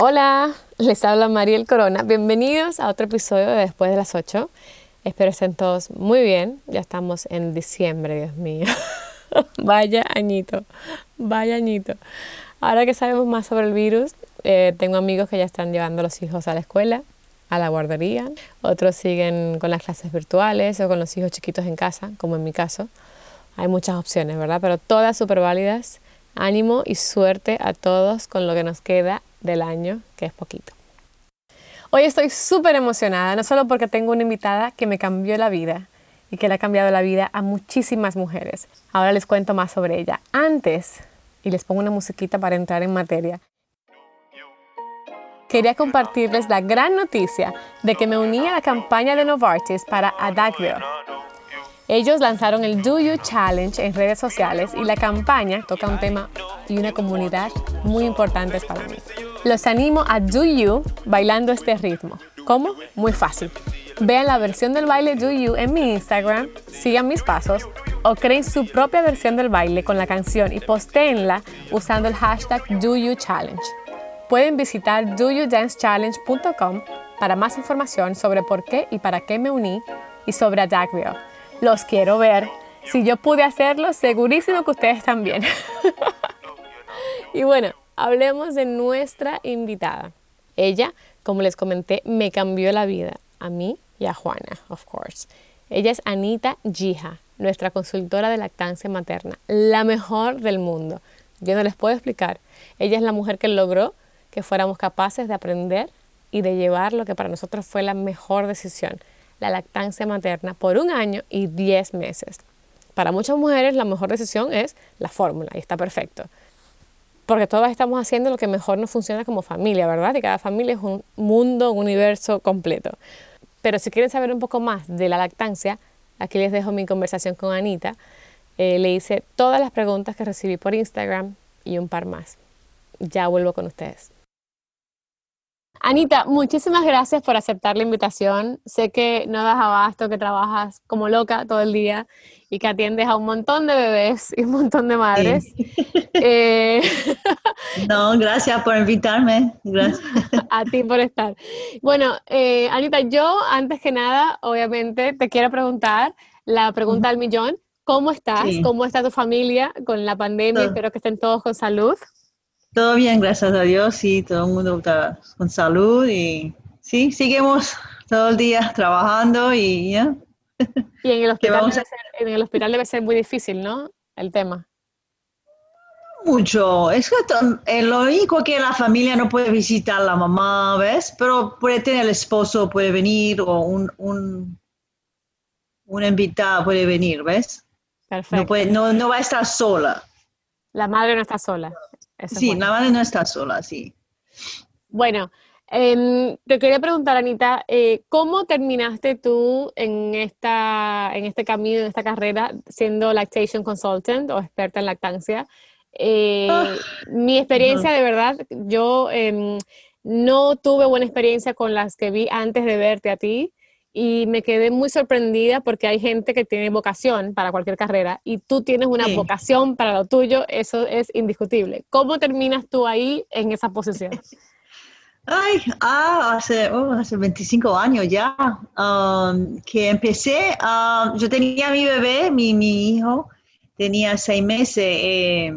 Hola, les habla Mariel Corona. Bienvenidos a otro episodio de Después de las 8. Espero estén todos muy bien. Ya estamos en diciembre, Dios mío. vaya añito, vaya añito. Ahora que sabemos más sobre el virus, eh, tengo amigos que ya están llevando a los hijos a la escuela, a la guardería. Otros siguen con las clases virtuales o con los hijos chiquitos en casa, como en mi caso. Hay muchas opciones, ¿verdad? Pero todas súper válidas. Ánimo y suerte a todos con lo que nos queda del año, que es poquito. Hoy estoy súper emocionada, no solo porque tengo una invitada que me cambió la vida y que le ha cambiado la vida a muchísimas mujeres. Ahora les cuento más sobre ella. Antes, y les pongo una musiquita para entrar en materia, quería compartirles la gran noticia de que me uní a la campaña de Novartis para Adagvio. Ellos lanzaron el Do You Challenge en redes sociales y la campaña toca un tema y una comunidad muy importantes para mí. Los animo a Do You bailando este ritmo. ¿Cómo? Muy fácil. Vean la versión del baile Do You en mi Instagram, sigan mis pasos o creen su propia versión del baile con la canción y postéenla usando el hashtag Do You Challenge. Pueden visitar doyoudancechallenge.com para más información sobre por qué y para qué me uní y sobre Adagrio los quiero ver. Si yo pude hacerlo, segurísimo que ustedes también. y bueno, hablemos de nuestra invitada. Ella, como les comenté, me cambió la vida. A mí y a Juana, of course. Ella es Anita Gija, nuestra consultora de lactancia materna, la mejor del mundo. Yo no les puedo explicar. Ella es la mujer que logró que fuéramos capaces de aprender y de llevar lo que para nosotros fue la mejor decisión, la lactancia materna por un año y 10 meses. Para muchas mujeres la mejor decisión es la fórmula y está perfecto. Porque todas estamos haciendo lo que mejor nos funciona como familia, ¿verdad? Y cada familia es un mundo, un universo completo. Pero si quieren saber un poco más de la lactancia, aquí les dejo mi conversación con Anita. Eh, le hice todas las preguntas que recibí por Instagram y un par más. Ya vuelvo con ustedes. Anita, muchísimas gracias por aceptar la invitación. Sé que no das abasto, que trabajas como loca todo el día y que atiendes a un montón de bebés y un montón de madres. Eh, no, gracias por invitarme. Gracias. a ti por estar. Bueno, eh, Anita, yo antes que nada, obviamente, te quiero preguntar la pregunta al millón. ¿Cómo estás? ¿Cómo está tu familia con la pandemia? Espero que estén todos con salud. Todo bien, gracias a Dios, sí, todo el mundo está con salud y sí, seguimos todo el día trabajando y ya. Y en el hospital, debe ser, en el hospital debe ser muy difícil, ¿no? El tema. Mucho. Es que eh, lo único que la familia no puede visitar la mamá, ¿ves? Pero puede tener el esposo, puede venir, o un, un, una invitada puede venir, ¿ves? Perfecto. No, no va a estar sola. La madre no está sola sí, la madre no está sola, sí. Bueno, em, te quería preguntar, Anita, eh, ¿cómo terminaste tú en, esta, en este camino, en esta carrera, siendo lactation consultant o experta en lactancia? Eh, ah. mi experiencia, de verdad, yo em, no tuve buena experiencia con las que vi antes de verte a ti y me quedé muy sorprendida porque hay gente que tiene vocación para cualquier carrera y tú tienes una vocación para lo tuyo, eso es indiscutible. ¿Cómo terminas tú ahí en esa posición? Ay, ah, hace, oh, hace 25 años ya um, que empecé. Um, yo tenía mi bebé, mi, mi hijo, tenía seis meses. Eh,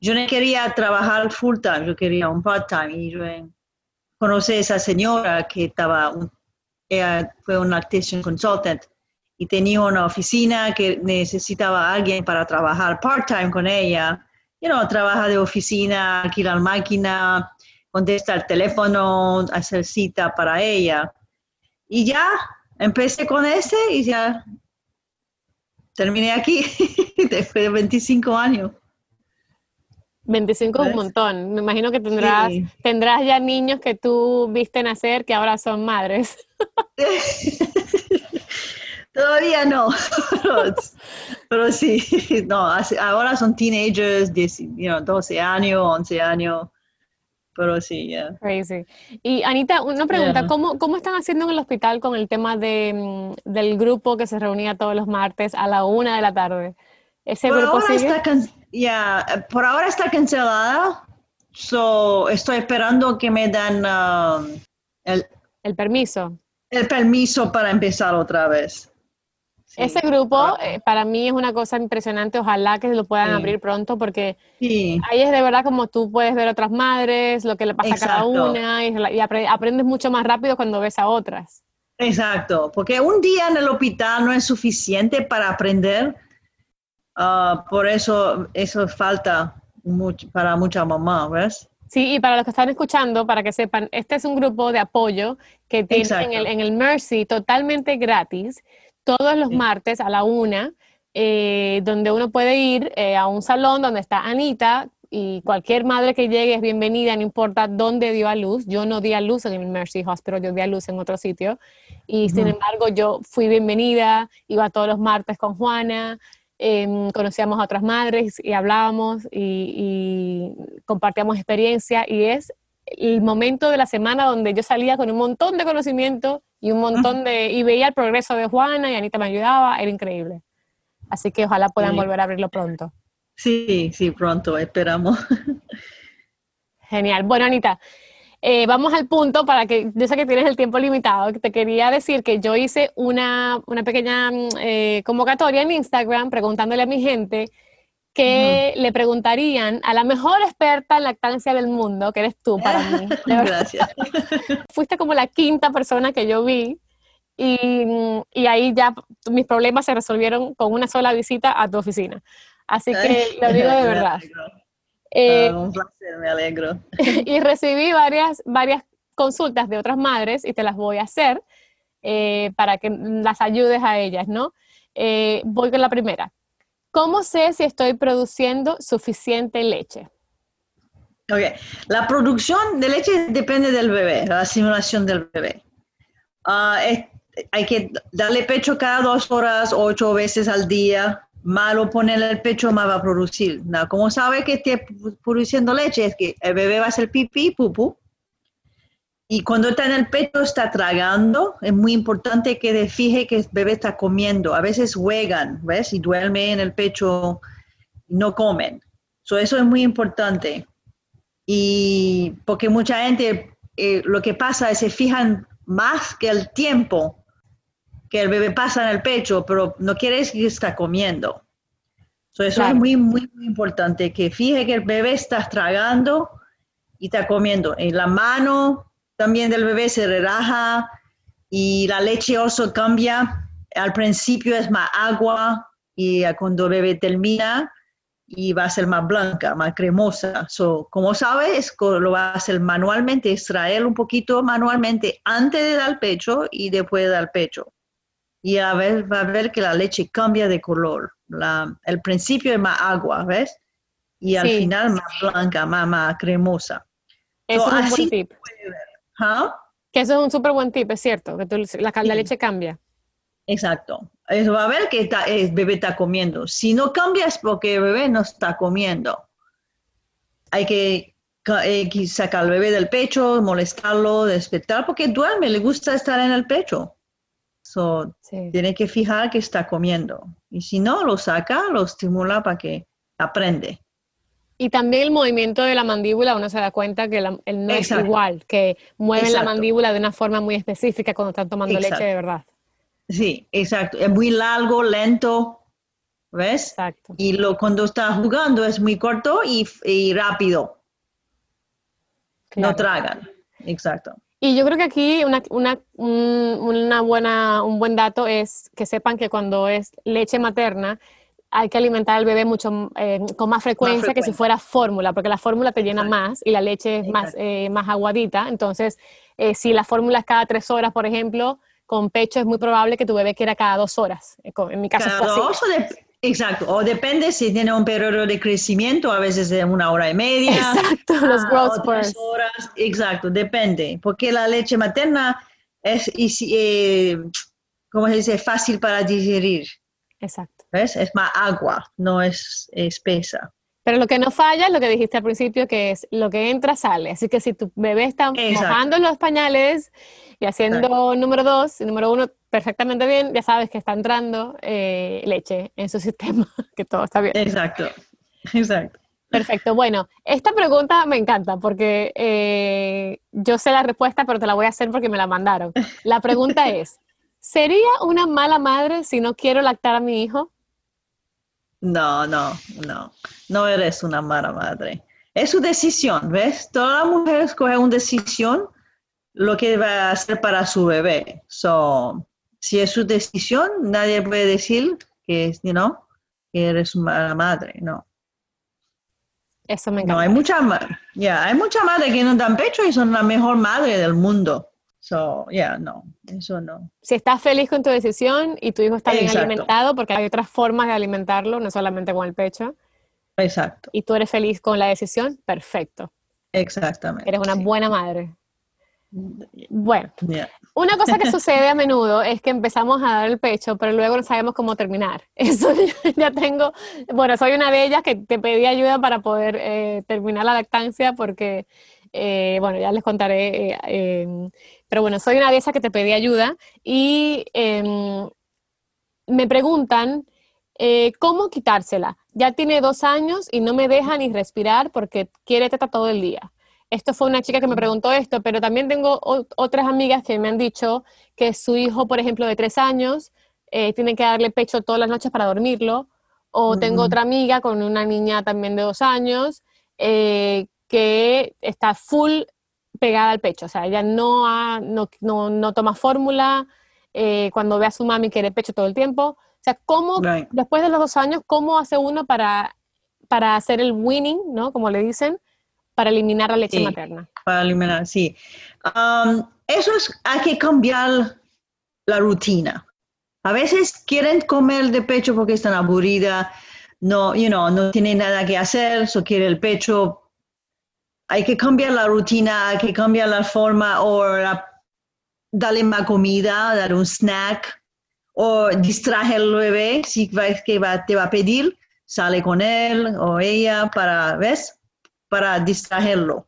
yo no quería trabajar full time, yo quería un part time. Y yo eh, conocí a esa señora que estaba un ella fue una lactation consultant y tenía una oficina que necesitaba a alguien para trabajar part-time con ella. You know, trabaja de oficina, alquilar máquina, contesta el teléfono, hacer cita para ella. Y ya, empecé con ese y ya terminé aquí después de 25 años. 25 es un montón. Me imagino que tendrás, tendrás ya niños que tú viste nacer que ahora son madres. Todavía no, pero, sí, no, ahora son teenagers, 12 años, 11 años, pero sí, ya. Crazy. Y Anita, una pregunta, ¿cómo, ¿cómo están haciendo en el hospital con el tema de, mm, del grupo que se reunía todos los martes a la una de la tarde? ¿Ese grupo sigue? ya, por ahora está cancelada. So, estoy esperando que me dan um, el, el permiso. El permiso para empezar otra vez. Ese grupo eh, para mí es una cosa impresionante, ojalá que lo puedan abrir pronto porque ahí es de verdad como tú puedes ver otras madres, lo que le pasa a cada una y, aprendes mucho más rápido cuando ves a otras. Exacto, porque un día en el hospital no es suficiente para aprender, ah, por eso eso falta mucho, para mucha mamá, ¿ves? Sí, y para los que están escuchando, para que sepan, este es un grupo de apoyo que tiene en el, en el Mercy totalmente gratis todos los martes a la una, eh, donde uno puede ir eh, a un salón donde está Anita y cualquier madre que llegue es bienvenida, no importa dónde dio a luz. Yo no di a luz en el Mercy Hospital, yo di a luz en otro sitio. Y sin embargo, yo fui bienvenida, iba todos los martes con Juana, em, conocíamos a otras madres y hablábamos y, y compartíamos experiencia. Y es el momento de la semana donde yo salía con un montón de conocimiento y un montón de, y veía el progreso de Juana y Anita me ayudaba, era increíble. Así que ojalá puedan volver a abrirlo pronto. Sí, sí, pronto, esperamos. Genial. Bueno, Anita, eh, vamos al punto para que, yo sé que tienes el tiempo limitado, te quería decir que yo hice una, una pequeña mm, eh, convocatoria en Instagram preguntándole a mi gente que le preguntarían a la mejor experta en lactancia del mundo, que eres tú para mí. Gracias. Fuiste como la quinta persona que yo vi y, y, ahí ya mis problemas se resolvieron con una sola visita a tu oficina. Así que lo digo de verdad. Eh, ah, un placer, me alegro. y recibí varias, varias consultas de otras madres y te las voy a hacer eh, para que las ayudes a ellas, ¿no? Eh, voy con la primera. ¿Cómo sé si estoy produciendo suficiente leche? Ok, la producción de leche depende del bebé, la simulación del bebé. Ah, hay que darle pecho cada dos horas, ocho veces al día. Malo ponerle el pecho, más va a producir. ¿Cómo sabe que esté produciendo leche? Es que el bebé va a hacer pipí, pupú, y cuando está en el pecho, está tragando. Es muy importante que fije que el bebé está comiendo. A veces juegan, ¿ves? Y duerme en el pecho, no comen. So, eso es muy importante. Y porque mucha gente, eh, lo que pasa es se fijan más que el tiempo que el bebé pasa en el pecho, pero no quiere decir que está comiendo. So, eso es muy, muy, muy importante, que fije que el bebé está tragando y está comiendo. En la mano, también del bebé se relaja y la leche oso cambia. Al principio es más agua y cuando el bebé termina y va a ser más blanca, más cremosa. So, como sabes, lo va a hacer manualmente, extraer un poquito manualmente antes de dar pecho y después de dar pecho. Y a ver, va a ver que la leche cambia de color. La, el principio es más agua, ¿ves? Y al final más blanca, más, más cremosa. Eso es un tip. ¿Ah? Que eso es un súper buen tip, es cierto, que la, leche cambia. Exacto. Eso va a ver que el bebé está comiendo. Si no cambia es porque el bebé no está comiendo. Hay que eh, sacar al bebé del pecho, molestarlo, despertar, porque duerme, le gusta estar en el pecho. So, Tiene que fijar que está comiendo. Y si no, lo saca, lo estimula para que aprende. Y también el movimiento de la mandíbula, uno se da cuenta que el no es igual, que mueven la mandíbula de una forma muy específica cuando están tomando leche de verdad. Sí, exacto. Es muy largo, lento, ¿ves? Exacto. Y lo, cuando está jugando es muy corto y, rápido. No tragan. Exacto. Y yo creo que aquí una, una, una buena, un buen dato es que sepan que cuando es leche materna, hay que alimentar al bebé mucho eh, con más frecuencia, que si fuera fórmula, porque la fórmula te llena más y la leche es más, eh, más aguadita. Entonces, eh, si la fórmula es cada tres horas, por ejemplo, con pecho es muy probable que tu bebé quiera cada dos horas. En mi caso cada dos Exacto, o depende si tiene un periodo de crecimiento, a veces de una hora y media. Exacto, los growth spurts. horas, exacto, depende, porque la leche materna es, eh, ¿cómo se dice?, fácil para digerir. Exacto. ¿Ves? Es más agua, no es espesa. Pero lo que no falla es lo que dijiste al principio, que es lo que entra sale. Así que si tu bebé está mojando los pañales y haciendo número dos y número uno perfectamente bien, ya sabes que está entrando eh, leche en su sistema, que todo está bien. Exacto, exacto. Perfecto. Bueno, esta pregunta me encanta porque eh, yo sé la respuesta, pero te la voy a hacer porque me la mandaron. La pregunta es, ¿sería una mala madre si no quiero lactar a mi hijo? No, no, no. No eres una mala madre. Es su decisión, ¿ves? Toda la mujer escoge una decisión lo que va a hacer para su bebé. So, si es su decisión, nadie puede decir que, you know, que eres mala madre, no. Eso me encanta. No, hay mucha, ya hay mucha madre que no dan pecho y son la mejor madre del mundo. So, yeah, no, eso no. Si estás feliz con tu decisión y tu hijo está bien alimentado, porque hay otras formas de alimentarlo, no solamente con el pecho. Exacto. Y tú eres feliz con la decisión, perfecto. Exactamente. Eres una buena madre. Bueno, una cosa que sucede a menudo es que empezamos a dar el pecho, pero luego no sabemos cómo terminar. Eso ya tengo, bueno, soy una de ellas que te pedí ayuda para poder eh, terminar la lactancia porque, eh, bueno, ya les contaré, eh, em, pero bueno, soy una de esas que te pedí ayuda y em, me preguntan cómo quitársela. Ya tiene dos años y no me deja ni respirar porque quiere teta todo el día. Esto fue una chica que me preguntó esto, pero también tengo otras amigas que me han dicho que su hijo, por ejemplo, de tres años, eh, tiene que darle pecho todas las noches para dormirlo. O tengo otra amiga con una niña también de dos años eh, que está full pegada al pecho. O sea, ella no, no, toma fórmula. Eh, cuando ve a su mami quiere pecho todo el tiempo. O sea, ¿cómo, después de los dos años, cómo hace uno para, para hacer el winning, ¿no? Como le dicen, para eliminar la leche materna. Para eliminar, sí. Um, eso es, hay que cambiar la rutina. A veces quieren comer de pecho porque están aburridas, no, you know, no tienen nada que hacer, solo quiere el pecho. Hay que cambiar la rutina, hay que cambiar la forma o darle más comida, dar un snack o distraer al bebé si ves que va, te va a pedir, sale con él o ella para, ¿ves? Para distraerlo.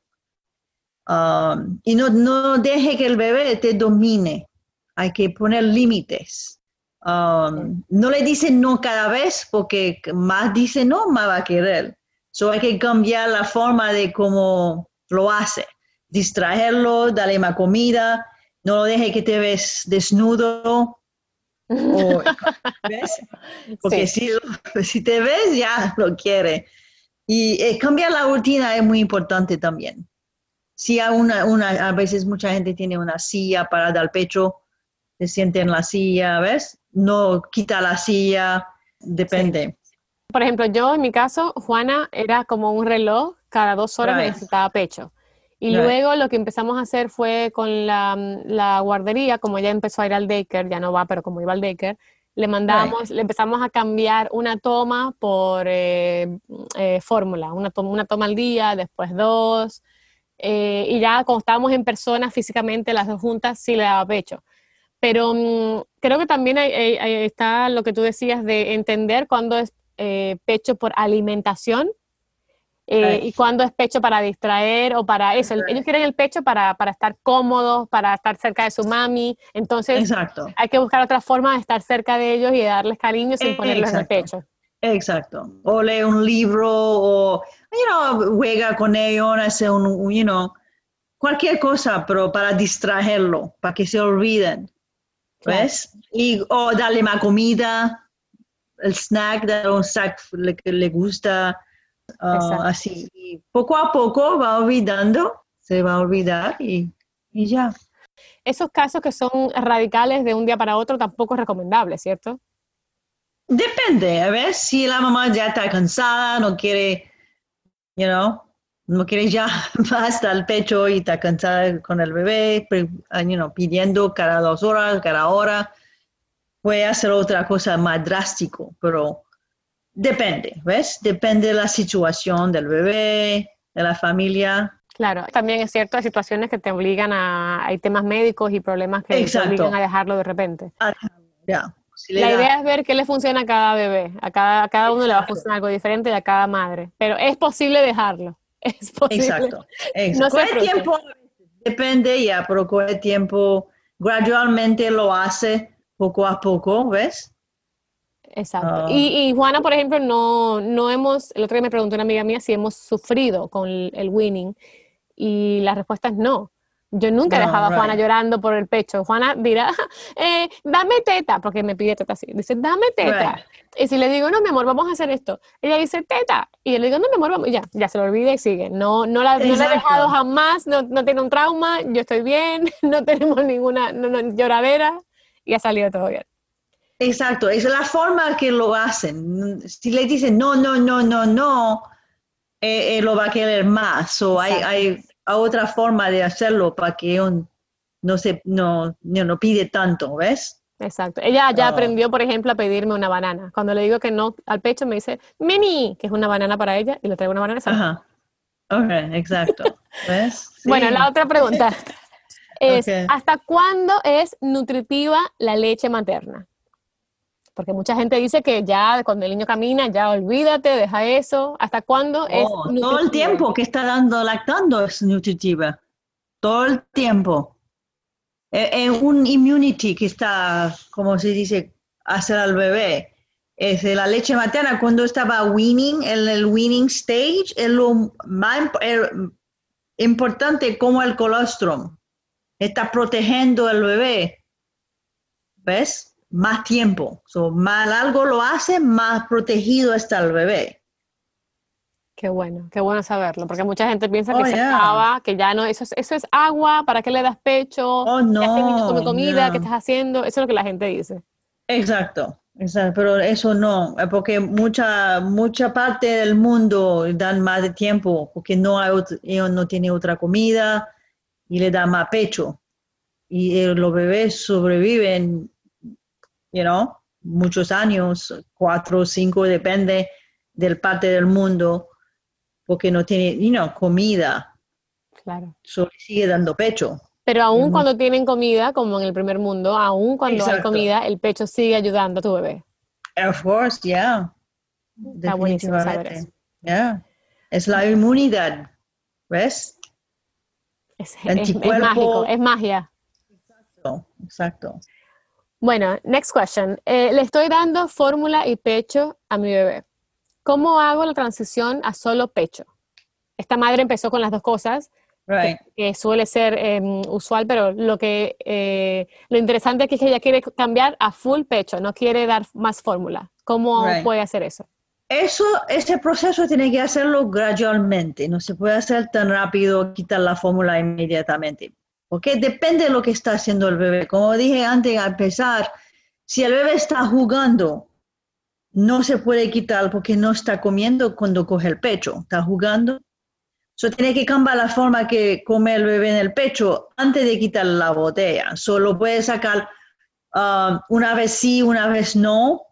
Um, y no, no deje que el bebé te domine. Hay que poner límites. Um, no le dice no cada vez porque más dice no, más va a querer. So hay que cambiar la forma de cómo lo hace. Distraerlo, darle más comida, no lo deje que te ves desnudo. ¿ves? Porque si, si te ves ya lo quiere. Y eh, cambiar la rutina es muy importante también. Si a, una, una, a veces mucha gente tiene una silla para dar pecho, se siente en la silla, ¿ves? No quita la silla, depende. Por ejemplo, yo en mi caso, Juana era como un reloj, cada dos horas necesitaba pecho. Y luego lo que empezamos a hacer fue con la, la, guardería, como ya empezó a ir al daycare, ya no va, pero como iba al daycare, le mandamos, le empezamos a cambiar una toma por eh, eh, fórmula, una toma, una toma al día, después dos, eh, y ya cuando estábamos en persona físicamente las dos juntas sí le daba pecho. Pero mm, creo que también está lo que tú decías de entender cuándo es pecho por alimentación eh, y cuando es pecho para distraer o para eso. Ellos quieren el pecho para, para, estar cómodos, para estar cerca de su mami. Entonces, hay que buscar otra forma de estar cerca de ellos y de darles cariño sin ponerlos en el pecho. Exacto. O lee un libro o, you know, juega con ellos, hace un, you know, cualquier cosa, pero para distraerlo, para que se olviden. ¿Ves? Y, o darle más comida, el snack, darle un snack que le gusta Ah, así, poco a poco va olvidando, se va a olvidar y, y ya. Esos casos que son radicales de un día para otro tampoco es recomendable, ¿cierto? Depende, a ver si la mamá ya está cansada, no quiere, you know, no quiere ya hasta el pecho y está cansada con el bebé, you know, pidiendo cada dos horas, cada hora, puede hacer otra cosa más drástico, pero Depende, ¿ves? Depende de la situación del bebé, de la familia. Claro, también es cierto, hay situaciones que te obligan a, hay temas médicos y problemas que te obligan a dejarlo de repente. Ah, ya. la idea es ver qué le funciona a cada bebé, a cada, a cada uno le va a funcionar algo diferente y a cada madre, pero es posible dejarlo, es posible. Exacto, No tiempo, depende ya, pero el tiempo, gradualmente lo hace poco a poco, ¿ves? Exacto. Ah. y, y Juana, por ejemplo, no, no hemos, el otro día me preguntó una amiga mía si hemos sufrido con el, el winning y la respuesta es no. Yo nunca he No, dejado a Juana right. llorando por el pecho. Juana dirá, eh, dame teta, porque me pide teta así. Dice, dame teta. Right. Y si le digo, no, mi amor, vamos a hacer esto. Ella dice, teta. Y yo le digo, no, mi amor, vamos. Y ya, ya se lo olvida y sigue. No, no la, no la he dejado jamás, no, no tiene un trauma, yo estoy bien, no tenemos ninguna no, no, lloradera y ha salido todo bien. Exacto, es la forma que lo hacen. Si le dicen no, no, no, no, no, eh, eh, lo va a querer más. O hay, hay otra forma de hacerlo para que un- no se no, no, no pide tanto, ¿ves? Exacto. Ella ya Ah. aprendió, por ejemplo, a pedirme una banana. Cuando le digo que no al pecho, me dice, mini, que es una banana para ella, y le traigo una banana. Ajá. Ok, exacto. ¿Ves? Bueno, la otra pregunta es. ¿hasta cuándo es nutritiva la leche materna? Porque mucha gente dice que ya cuando el niño camina, ya olvídate, deja eso. ¿Hasta cuándo es Oh, nutritiva? todo el tiempo que está dando lactando es nutritiva. Todo el tiempo. Es es un immunity que está, como se dice, hacer al bebé. Es de la leche materna cuando estaba weaning, en el weaning stage, es lo más el- importante como el colostrum. Está protegiendo al bebé. ¿Ves? Más tiempo. So, más algo lo hace, más protegido está el bebé. Qué bueno, qué bueno saberlo, porque mucha gente piensa Oh, que se yeah. acaba, que ya no, eso es, eso es agua, ¿para qué le das pecho? Oh, ¿Qué hace el niño no, come comida? no. ¿Qué estás haciendo? Eso es lo que la gente dice. Exacto, exacto, pero eso no, eh, porque mucha, mucha parte del mundo dan más de tiempo, porque no hay ot- ellos no tienen otra comida y le dan más pecho. Y eh, los bebés sobreviven, you know, muchos años, cuatro o cinco, depende del parte del mundo, porque no tiene, you know, comida, Claro. solo sigue dando pecho. Pero aún cuando tienen comida, como en el primer mundo, aún cuando hay comida, el pecho sigue ayudando a tu bebé. Of course, yeah. Está buenísimo saber Definitivamente. eso. Yeah. Es la inmunidad, ¿ves? Es, es- mágico, es magia. Exacto, Exacto. Bueno, next question. Eh, le estoy dando fórmula y pecho a mi bebé. ¿Cómo hago la transición a solo pecho? Esta madre empezó con las dos cosas, Right. que suele ser eh, usual, pero lo que eh, lo interesante aquí es que ella quiere cambiar a full pecho, no quiere dar más fórmula. ¿Cómo Right. puede hacer eso? Eso, ese proceso tiene que hacerlo gradualmente. No se puede hacer tan rápido, quitar la fórmula inmediatamente. Porque depende de lo que está haciendo el bebé. Como dije antes al empezar, si el bebé está jugando, no se puede quitar porque no está comiendo cuando coge el pecho. Está jugando. So, tiene que cambiar la forma que come el bebé en el pecho antes de quitar la botella. Solo puede sacar ah, una vez sí, una vez no.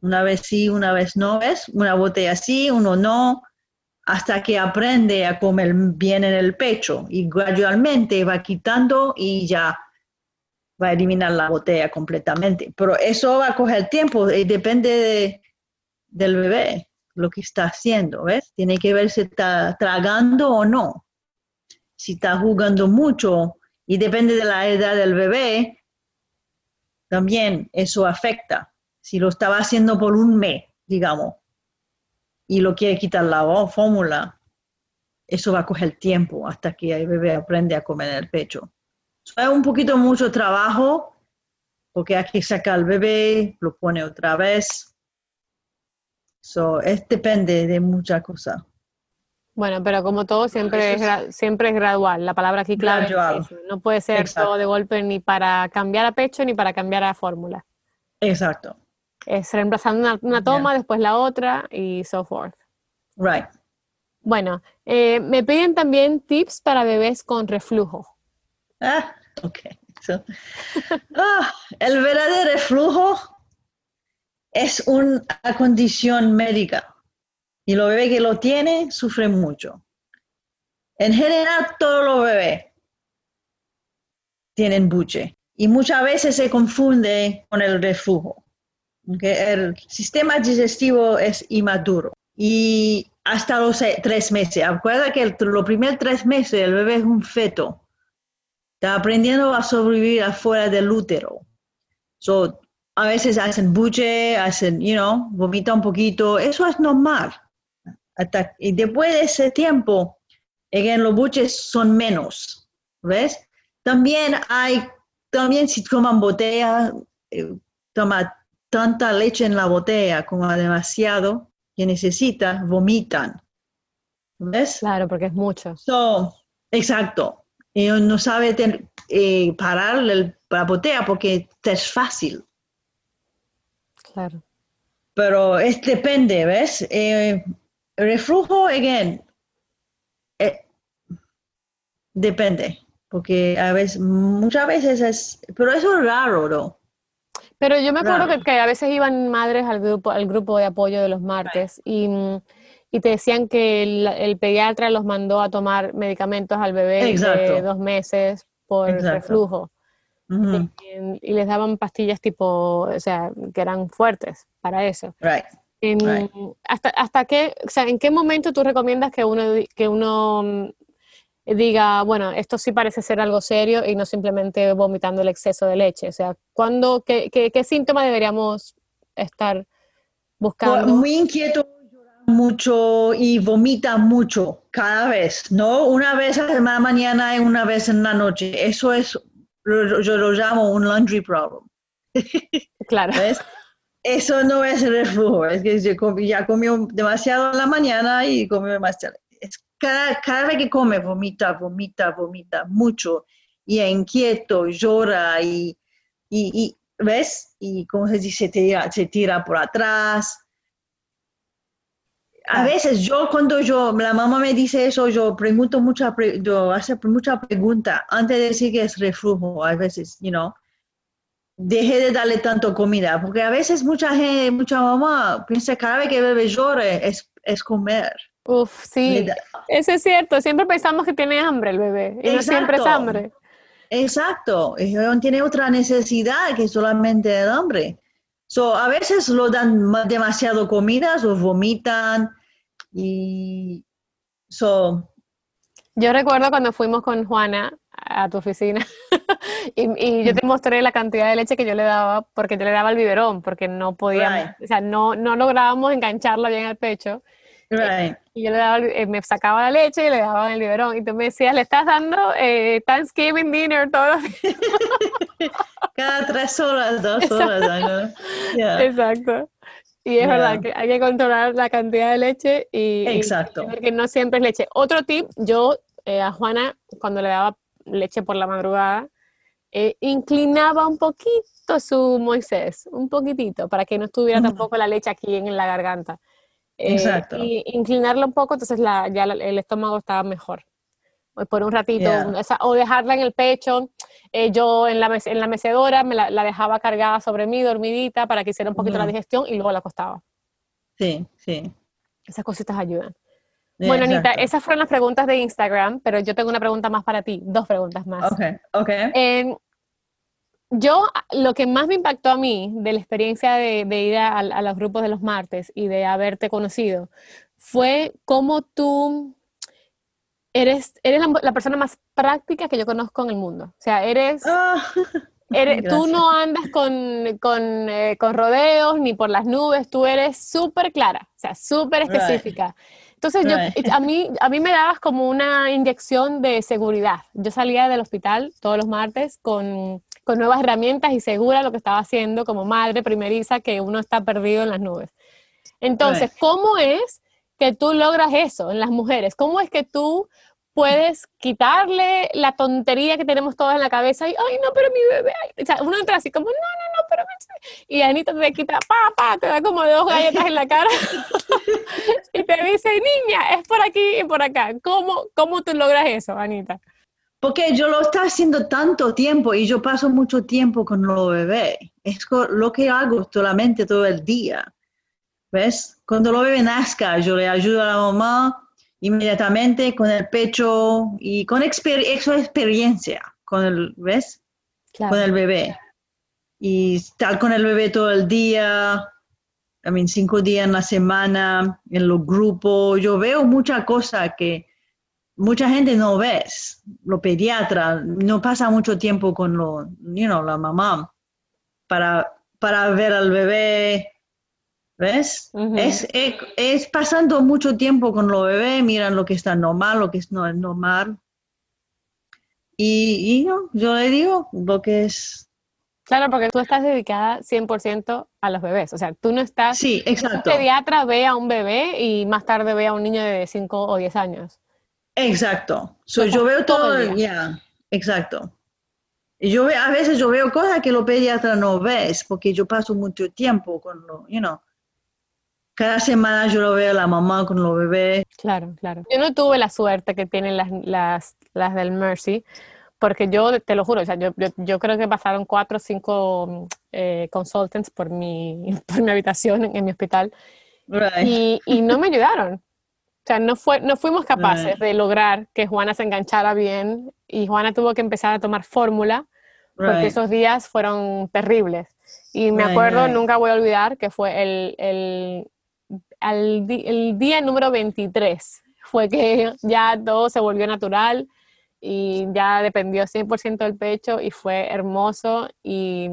Una vez sí, una vez no, ¿ves? Una botella sí, uno no, hasta que aprende a comer bien en el pecho y gradualmente va quitando y ya va a eliminar la botella completamente. Pero eso va a coger tiempo y depende de- del bebé, lo que está haciendo, ¿ves? Tiene que ver si está tragando o no. Si está jugando mucho y depende de la edad del bebé, también eso afecta. Si lo estaba haciendo por un mes, digamos, y lo quiere quitar la fórmula, eso va a coger tiempo hasta que el bebé aprende a comer en el pecho. So, es un poquito mucho trabajo porque hay que sacar al bebé, lo pone otra vez. So, es depende de muchas cosas. Bueno, pero como todo siempre es, siempre es gradual. La palabra aquí clave es Gradual. eso. No puede ser Exacto. todo de golpe ni para cambiar a pecho ni para cambiar a fórmula. Exacto. Es reemplazando una, una toma, después la otra y so forth. Right. Bueno, eh, me piden también tips para bebés con reflujo. Ah, ok. So, ah, el verdadero reflujo es una condición médica y los bebés que lo tienen sufren mucho. En general, todos los bebés tienen buche y muchas veces se confunde con el reflujo. ¿Ok? El sistema digestivo es inmaduro y hasta los eh, tres meses. Acuerda que los primeros tres meses el bebé es un feto. Está aprendiendo a sobrevivir afuera del útero. So, a veces hacen buche, hacen, you know, vomita un poquito, eso es normal. y después de ese tiempo, en los buches son menos, ¿ves? También hay, también si toman botella, eh, toma tanta leche en la botella como demasiado que necesita, vomitan. ¿Ves? Claro, porque es mucho. So, exacto. Y no sabe eh, parar la botella porque es fácil. Claro. Pero es depende, ¿ves? Eh, reflujo, again, eh, depende, porque a veces, muchas veces es, pero eso es raro, ¿no? Pero yo me acuerdo que, a veces iban madres al grupo, al grupo de apoyo de los martes y, te decían que el, pediatra los mandó a tomar medicamentos al bebé de dos meses por reflujo. y, les daban pastillas tipo, o sea, que eran fuertes para eso. En, hasta, hasta qué, o sea, ¿En qué momento tú recomiendas que uno, que uno mm, diga, bueno, esto sí parece ser algo serio y no simplemente vomitando el exceso de leche? O sea, ¿cuándo, qué, qué, qué síntoma deberíamos estar buscando? Muy inquieto, mucho y vomita mucho cada vez, ¿no? Una vez a la mañana y una vez en la noche. Eso es, yo lo llamo un laundry problem. Claro. ¿Ves? Eso no es reflujo, es que ya comió demasiado en la mañana y comió demasiado. Cada, cada vez que come, vomita, vomita, vomita mucho y es inquieto, llora y, y, ¿ves? Y como se dice, se tira, se tira por atrás. A ah. veces yo cuando yo, la mamá me dice eso, yo pregunto mucha, yo hace mucha pregunta antes de decir que es reflujo, a veces, you know deje de darle tanto comida, porque a veces mucha gente, mucha mamá piensa que cada vez que bebe llore es, es comer. Uf, sí, eso es cierto, siempre pensamos que tiene hambre el bebé, y no siempre es hambre. Exacto, tiene otra necesidad que solamente el hambre. So, a veces lo dan demasiado comida, o vomitan, y so, yo recuerdo cuando fuimos con Juana a tu oficina y, yo te mostré la cantidad de leche que yo le daba porque yo le daba el biberón porque no podíamos, o sea, no, no lográbamos engancharla bien al pecho. Y yo le daba, eh, me sacaba la leche y le daba el biberón. Y tú me decías, le estás dando eh, Thanksgiving dinner todos Cada tres horas, dos horas. Exacto. Y es verdad que hay que controlar la cantidad de leche y, Exacto. porque no siempre es leche. Otro tip, yo eh, a Juana, cuando le daba leche por la madrugada, eh, inclinaba un poquito su Moisés, un poquitito, para que no estuviera tampoco la leche aquí en, la garganta. Eh, Exacto. Y inclinarlo un poco, entonces la, ya el estómago estaba mejor. Por un ratito, o dejarla en el pecho. Eh, yo en la, en la mecedora me la, dejaba cargada sobre mí, dormidita, para que hiciera un poquito la digestión y luego la acostaba. Sí, sí. Esas cositas ayudan. Bueno, Anita, esas fueron las preguntas de Instagram, pero yo tengo una pregunta más para ti, dos preguntas más. Ok, ok. Yo, lo que más me impactó a mí de la experiencia de, ir a, a, los grupos de los martes y de haberte conocido fue cómo tú eres, eres la, persona más práctica que yo conozco en el mundo. O sea, eres... Ah, eres tú no andas con, con, eh, con, rodeos ni por las nubes, tú eres súper clara, o sea, súper específica. Entonces, yo, a, mí, a mí me dabas como una inyección de seguridad. Yo salía del hospital todos los martes con, con nuevas herramientas y segura lo que estaba haciendo como madre primeriza que uno está perdido en las nubes. Entonces, ¿cómo es que tú logras eso en las mujeres? ¿Cómo es que tú puedes quitarle la tontería que tenemos todas en la cabeza y, ay, no, pero mi bebé, o sea, uno entra así como, no, no, no, pero me... y Anita te quita, pa, pa, te da como dos galletas en la cara y te dice, niña, es por aquí y por acá. ¿Cómo, cómo tú logras eso, Anita? Porque yo lo estoy haciendo tanto tiempo y yo paso mucho tiempo con los bebés. Es lo que hago solamente todo el día. ¿Ves? Cuando lo bebé nazca, yo le ayudo a la mamá inmediatamente con el pecho y con experiencia con el, ¿ves? Con el bebé. Y estar con el bebé todo el día, I mean, cinco días en la semana, en los grupos. Yo veo mucha cosa que mucha gente no ves. Los pediatras no pasa mucho tiempo con lo, you know, la mamá para para ver al bebé. ¿Ves? es, es, pasando mucho tiempo con los bebés, miran lo que está normal, lo que es no es normal. Y, y no, yo le digo lo que es Claro, porque tú estás dedicada 100% a los bebés. O sea, tú no estás... Sí, exacto. Un pediatra ve a un bebé y más tarde ve a un niño de 5 o 10 años. Exacto. yo veo todo, ya, exacto. Y yo a veces yo veo cosas que los pediatras no ves, porque yo paso mucho tiempo con los, you know, cada semana yo lo veo a la mamá con los bebés. Claro, claro. Yo no tuve la suerte que tienen las, las, las del Mercy, porque yo te lo juro, o sea, yo, yo, creo que pasaron cuatro o cinco eh, consultants por mi, por mi habitación en, mi hospital y, y, no me ayudaron. O sea, no, fue, no fuimos capaces de lograr que Juana se enganchara bien y Juana tuvo que empezar a tomar fórmula porque esos días fueron terribles. Y me acuerdo, nunca voy a olvidar, que fue el, el, el día número 23, fue que ya todo se volvió natural y ya dependió 100% del pecho y fue hermoso y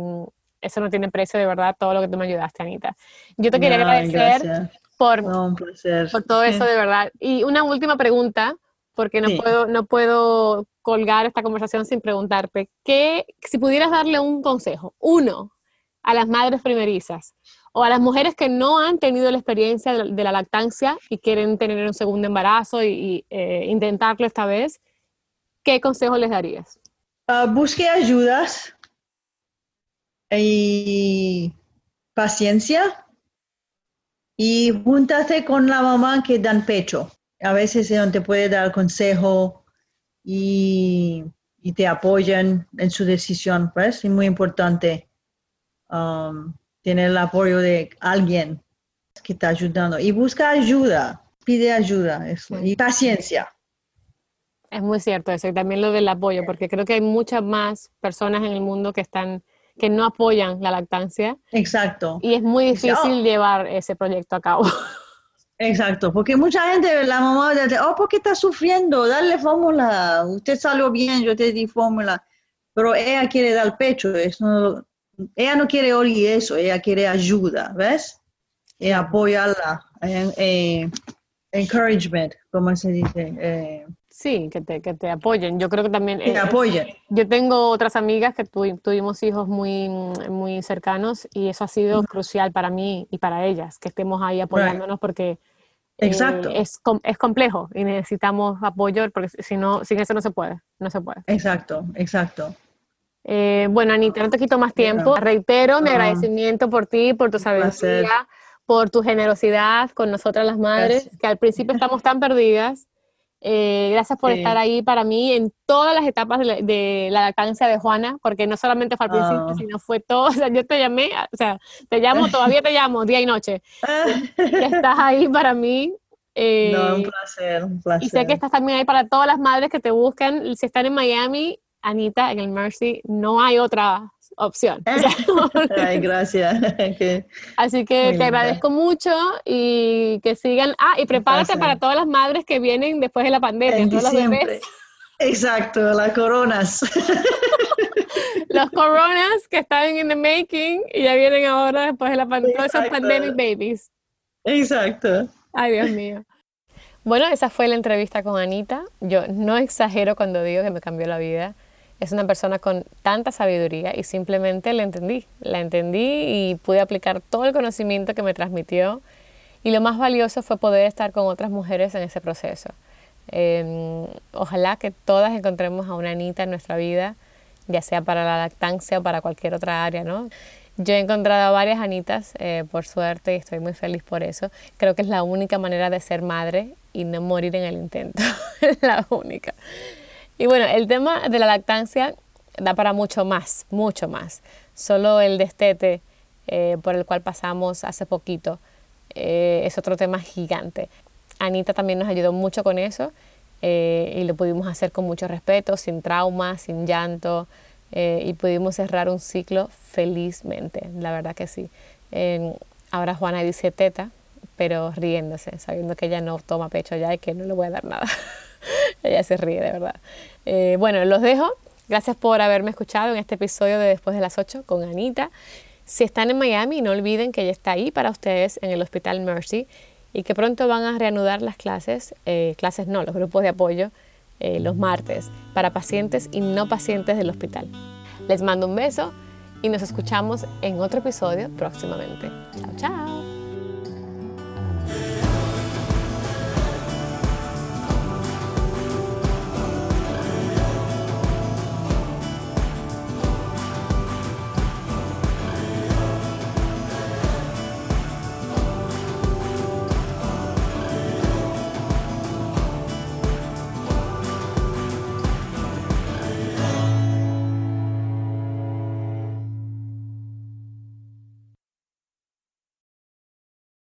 eso no tiene precio de verdad todo lo que tú me ayudaste, Anita. Yo te quería agradecer por, por todo eso de verdad. Y una última pregunta, porque no, puedo, no puedo colgar esta conversación sin preguntarte, ¿qué, si pudieras darle un consejo, uno, a las madres primerizas o a las mujeres que no han tenido la experiencia de, la lactancia y quieren tener un segundo embarazo y, eh, intentarlo esta vez, ¿qué consejo les darías? Ah, busque ayudas y paciencia y júntate con la mamá que dan pecho. A veces te puede dar consejo y, te apoyan en su decisión, pues es muy importante um, tener el apoyo de alguien que está ayudando y busca ayuda, pide ayuda y paciencia. Es muy cierto eso, y también lo del apoyo, porque creo que hay muchas más personas en el mundo que están que no apoyan la lactancia. Exacto. Y es muy difícil llevar ese proyecto a cabo. Exacto, porque mucha gente, la mamá dice, oh, ¿por qué está sufriendo? Dale fórmula, usted salió bien, yo te di fórmula. Pero ella quiere dar pecho, eso, ella no quiere oír eso, ella quiere ayuda, ¿ves? Y apoyarla, eh, eh, encouragement, como se dice. Eh, Sí, que te, que te apoyen. Yo creo que también... Que apoyen. Yo tengo otras amigas que tuvimos hijos muy, muy cercanos y eso ha sido crucial para mí y para ellas, que estemos ahí apoyándonos porque eh, Exacto. es, es complejo y necesitamos apoyo porque si no, sin eso no se puede, no se puede. Exacto, exacto. Eh, bueno, Anita, no te quito más tiempo. Reitero mi agradecimiento por ti, por tu sabiduría, por tu generosidad con nosotras las madres, que al principio estamos tan perdidas eh, gracias por estar ahí para mí en todas las etapas de la, lactancia de Juana, porque no solamente fue al principio, ah. sino fue todo. O sea, yo te llamé, o sea, te llamo, todavía te llamo, día y noche. estás ahí para mí. Eh, no, un placer, un placer. Y sé que estás también ahí para todas las madres que te buscan. Si están en Miami, Anita, en el Mercy, no hay otra opción. Ay, gracias. Así que te agradezco mucho y que sigan. Ah, y prepárate para todas las madres que vienen después de la pandemia. En Exacto, las coronas. los coronas que están en the making y ya vienen ahora después de la pandemia, esos pandemic babies. Exacto. Ay, Dios mío. Bueno, esa fue la entrevista con Anita. Yo no exagero cuando digo que me cambió la vida es una persona con tanta sabiduría y simplemente la entendí, la entendí y pude aplicar todo el conocimiento que me transmitió y lo más valioso fue poder estar con otras mujeres en ese proceso. Em, ojalá que todas encontremos a una Anita en nuestra vida, ya sea para la lactancia o para cualquier otra área, ¿no? Yo he encontrado a varias Anitas, eh, por suerte, y estoy muy feliz por eso. Creo que es la única manera de ser madre y no morir en el intento. es la única. Y bueno, el tema de la lactancia da para mucho más, mucho más. Solo el destete eh, por el cual pasamos hace poquito eh, es otro tema gigante. Anita también nos ayudó mucho con eso eh, y lo pudimos hacer con mucho respeto, sin trauma, sin llanto y pudimos cerrar un ciclo felizmente, la verdad que sí. ahora Juana dice teta, pero riéndose, sabiendo que ella no toma pecho ya y que no le voy a dar nada. Ella se ríe, de verdad. Eh, bueno, los dejo. Gracias por haberme escuchado en este episodio de Después de las 8 con Anita. Si están en Miami, no olviden que ella está ahí para ustedes en el Hospital Mercy y que pronto van a reanudar las clases, eh, clases no, los grupos de apoyo, eh, los martes, para pacientes y no pacientes del hospital. Les mando un beso y nos escuchamos en otro episodio próximamente. Chao, chao.